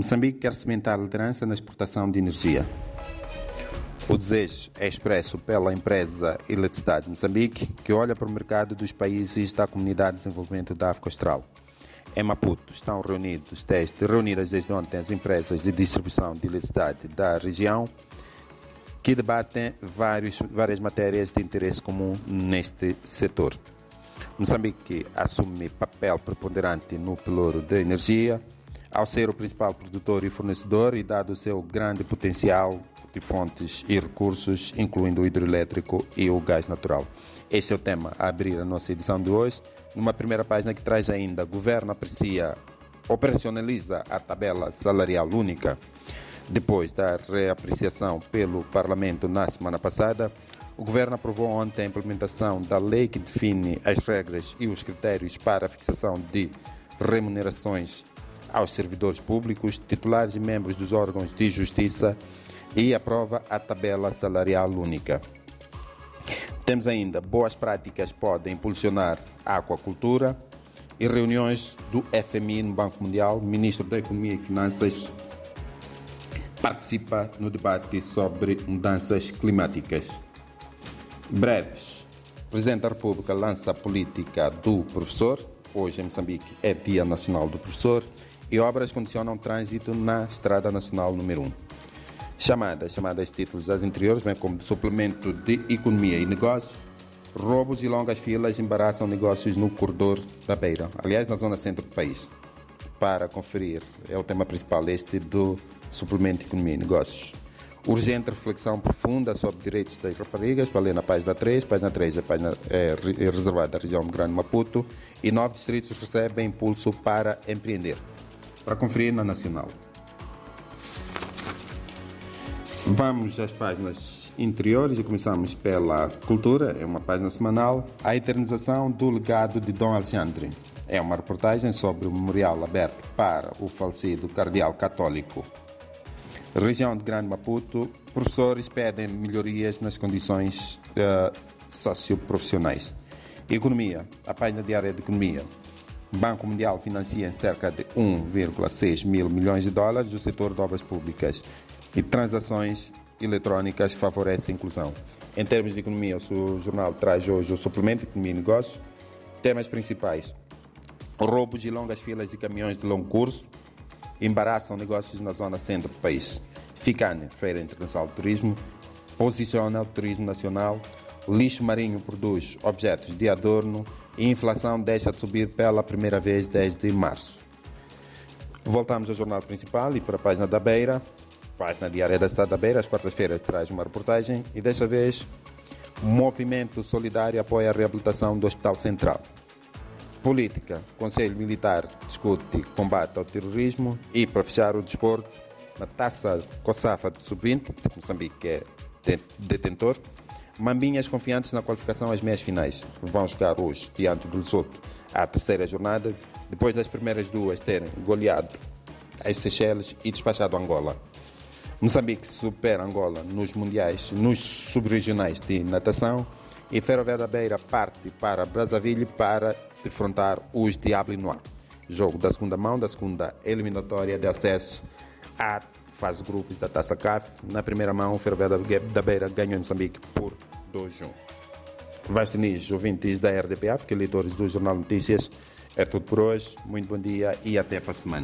Moçambique quer cimentar a liderança na exportação de energia. O desejo é expresso pela empresa Eletricidade de Moçambique, que olha para o mercado dos países da Comunidade de Desenvolvimento da África Austral. Em Maputo estão reunidos desde, reunidas desde ontem as empresas de distribuição de eletricidade da região, que debatem vários, várias matérias de interesse comum neste setor. Moçambique assume papel preponderante no pelouro da energia, ao ser o principal produtor e fornecedor e dado o seu grande potencial de fontes e recursos, incluindo o hidroelétrico e o gás natural. Este é o tema a abrir a nossa edição de hoje. Numa primeira página que traz ainda, governo aprecia, operacionaliza a tabela salarial única. Depois da reapreciação pelo Parlamento na semana passada, o governo aprovou ontem a implementação da lei que define as regras e os critérios para a fixação de remunerações aos servidores públicos, titulares e membros dos órgãos de justiça e aprova a tabela salarial única. Temos ainda boas práticas podem impulsionar a aquacultura e reuniões do FMI no Banco Mundial. Ministro da Economia e Finanças participa no debate sobre mudanças climáticas. Breves. Presidente da República lança a política do professor. Hoje em Moçambique é Dia Nacional do Professor e obras condicionam trânsito na Estrada Nacional número 1. Chamadas, chamadas títulos das anteriores, bem como de suplemento de economia e negócios, roubos e longas filas embaraçam negócios no corredor da Beira, aliás, na zona centro do país. Para conferir, é o tema principal este do suplemento de economia e negócios. Urgente reflexão profunda sobre direitos das raparigas, para ler na página 3. Página 3 a página é, é reservada à região do Grande Maputo. E nove distritos recebem impulso para empreender para conferir na Nacional. Vamos às páginas interiores e começamos pela Cultura, é uma página semanal. A eternização do legado de Dom Alexandre. É uma reportagem sobre o memorial aberto para o falecido cardeal católico. Região de Grande Maputo, professores pedem melhorias nas condições uh, socioprofissionais. Economia, a página diária de Economia. Banco Mundial financia cerca de 1,6 mil milhões de dólares o setor de obras públicas e transações eletrônicas favorecem a inclusão. Em termos de economia, o jornal traz hoje o suplemento economia e negócios. Temas principais: roubos e longas filas de caminhões de longo curso embaraçam negócios na zona centro do país. Ficane, Feira Internacional de Turismo, posiciona o turismo nacional. Lixo marinho produz objetos de adorno e a inflação deixa de subir pela primeira vez desde março. Voltamos ao jornal principal e para a página da Beira, página diária da Estado da Beira, às quartas-feiras traz uma reportagem e desta vez Movimento Solidário apoia a reabilitação do Hospital Central. Política, Conselho Militar discute combate ao terrorismo e para fechar o desporto, na taça COSAFA de Sub-20, Moçambique que é detentor, Mambinhas confiantes na qualificação às meias finais. Vão jogar hoje diante do Lesoto à terceira jornada, depois das primeiras duas terem goleado as Seychelles e despachado Angola. Moçambique supera Angola nos mundiais, nos subregionais de natação e Ferroviária da Beira parte para Brazzaville para defrontar os Diablo Noir. Jogo da segunda mão, da segunda eliminatória de acesso à fase de grupos da Taça CAF. Na primeira mão, o da Beira ganhou em Moçambique por 2-1. Vastinis, ouvintes da RDP África, leitores do Jornal Notícias, é tudo por hoje. Muito bom dia e até para a semana.